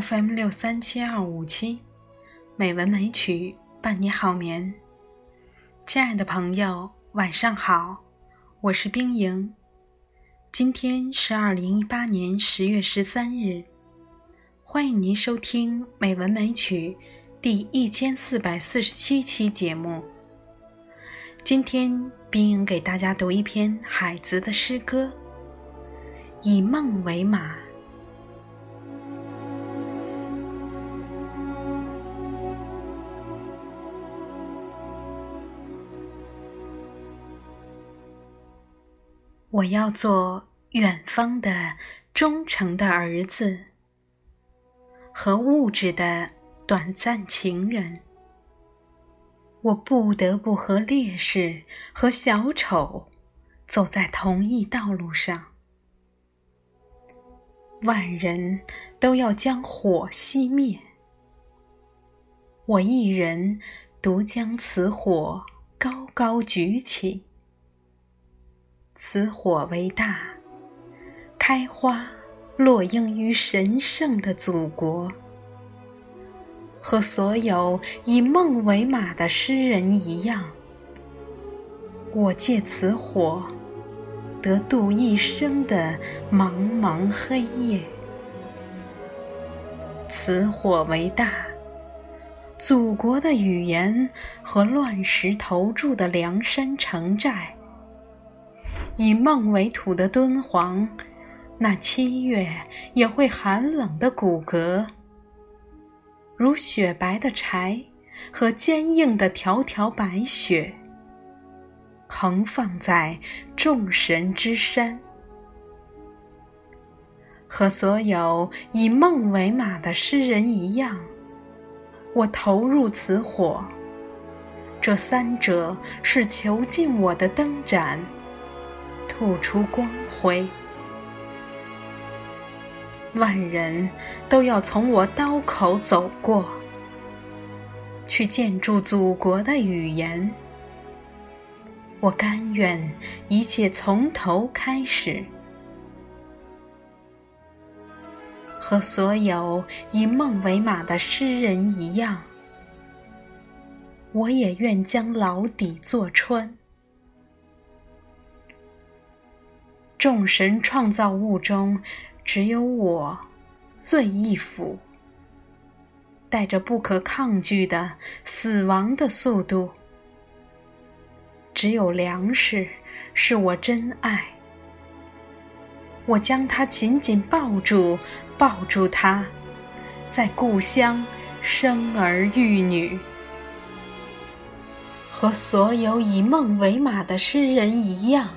FM 六三七二五七，美文美曲伴你好眠。亲爱的朋友，晚上好，我是冰莹。今天是二零一八年十月十三日，欢迎您收听《美文美曲》第一千四百四十七期节目。今天，冰莹给大家读一篇海子的诗歌，《以梦为马》。我要做远方的忠诚的儿子，和物质的短暂情人。我不得不和烈士和小丑走在同一道路上。万人都要将火熄灭，我一人独将此火高高举起。此火为大，开花落英于神圣的祖国，和所有以梦为马的诗人一样，我借此火得度一生的茫茫黑夜。此火为大，祖国的语言和乱石投注的梁山城寨。以梦为土的敦煌，那七月也会寒冷的骨骼，如雪白的柴和坚硬的条条白雪，横放在众神之山。和所有以梦为马的诗人一样，我投入此火。这三者是囚禁我的灯盏。吐出光辉，万人都要从我刀口走过，去建筑祖国的语言。我甘愿一切从头开始，和所有以梦为马的诗人一样，我也愿将牢底坐穿。众神创造物中，只有我最易腐，带着不可抗拒的死亡的速度。只有粮食是我真爱，我将它紧紧抱住，抱住它，在故乡生儿育女，和所有以梦为马的诗人一样。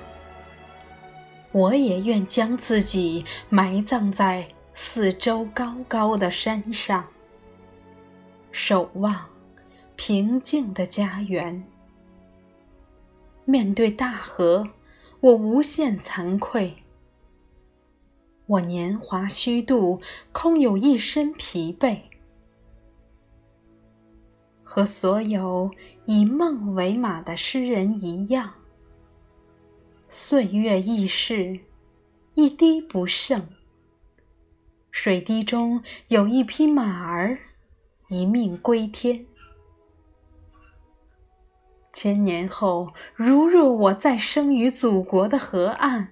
我也愿将自己埋葬在四周高高的山上，守望平静的家园。面对大河，我无限惭愧。我年华虚度，空有一身疲惫。和所有以梦为马的诗人一样。岁月易逝，一滴不剩。水滴中有一匹马儿，一命归天。千年后，如若我再生于祖国的河岸；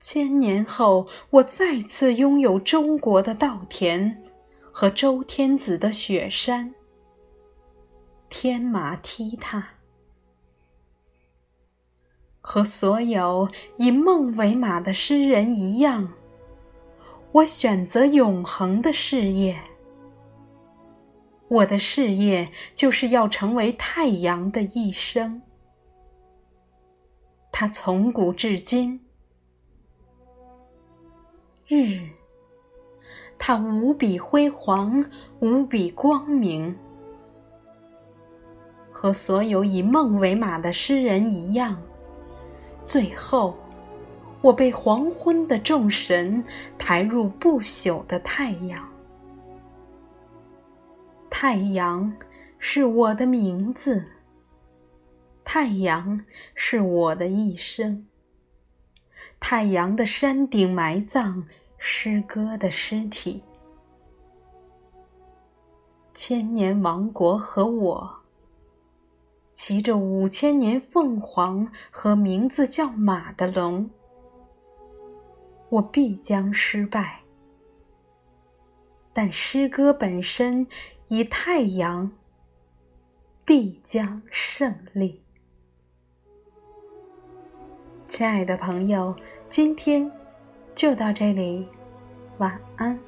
千年后，我再次拥有中国的稻田和周天子的雪山，天马踢踏。和所有以梦为马的诗人一样，我选择永恒的事业。我的事业就是要成为太阳的一生。它从古至今，日，它无比辉煌，无比光明。和所有以梦为马的诗人一样。最后，我被黄昏的众神抬入不朽的太阳。太阳是我的名字，太阳是我的一生。太阳的山顶埋葬诗歌的尸体，千年王国和我，骑着五千年凤凰和名字叫马的龙，我必将失败。但诗歌本身以太阳，必将胜利。亲爱的朋友，今天就到这里，晚安。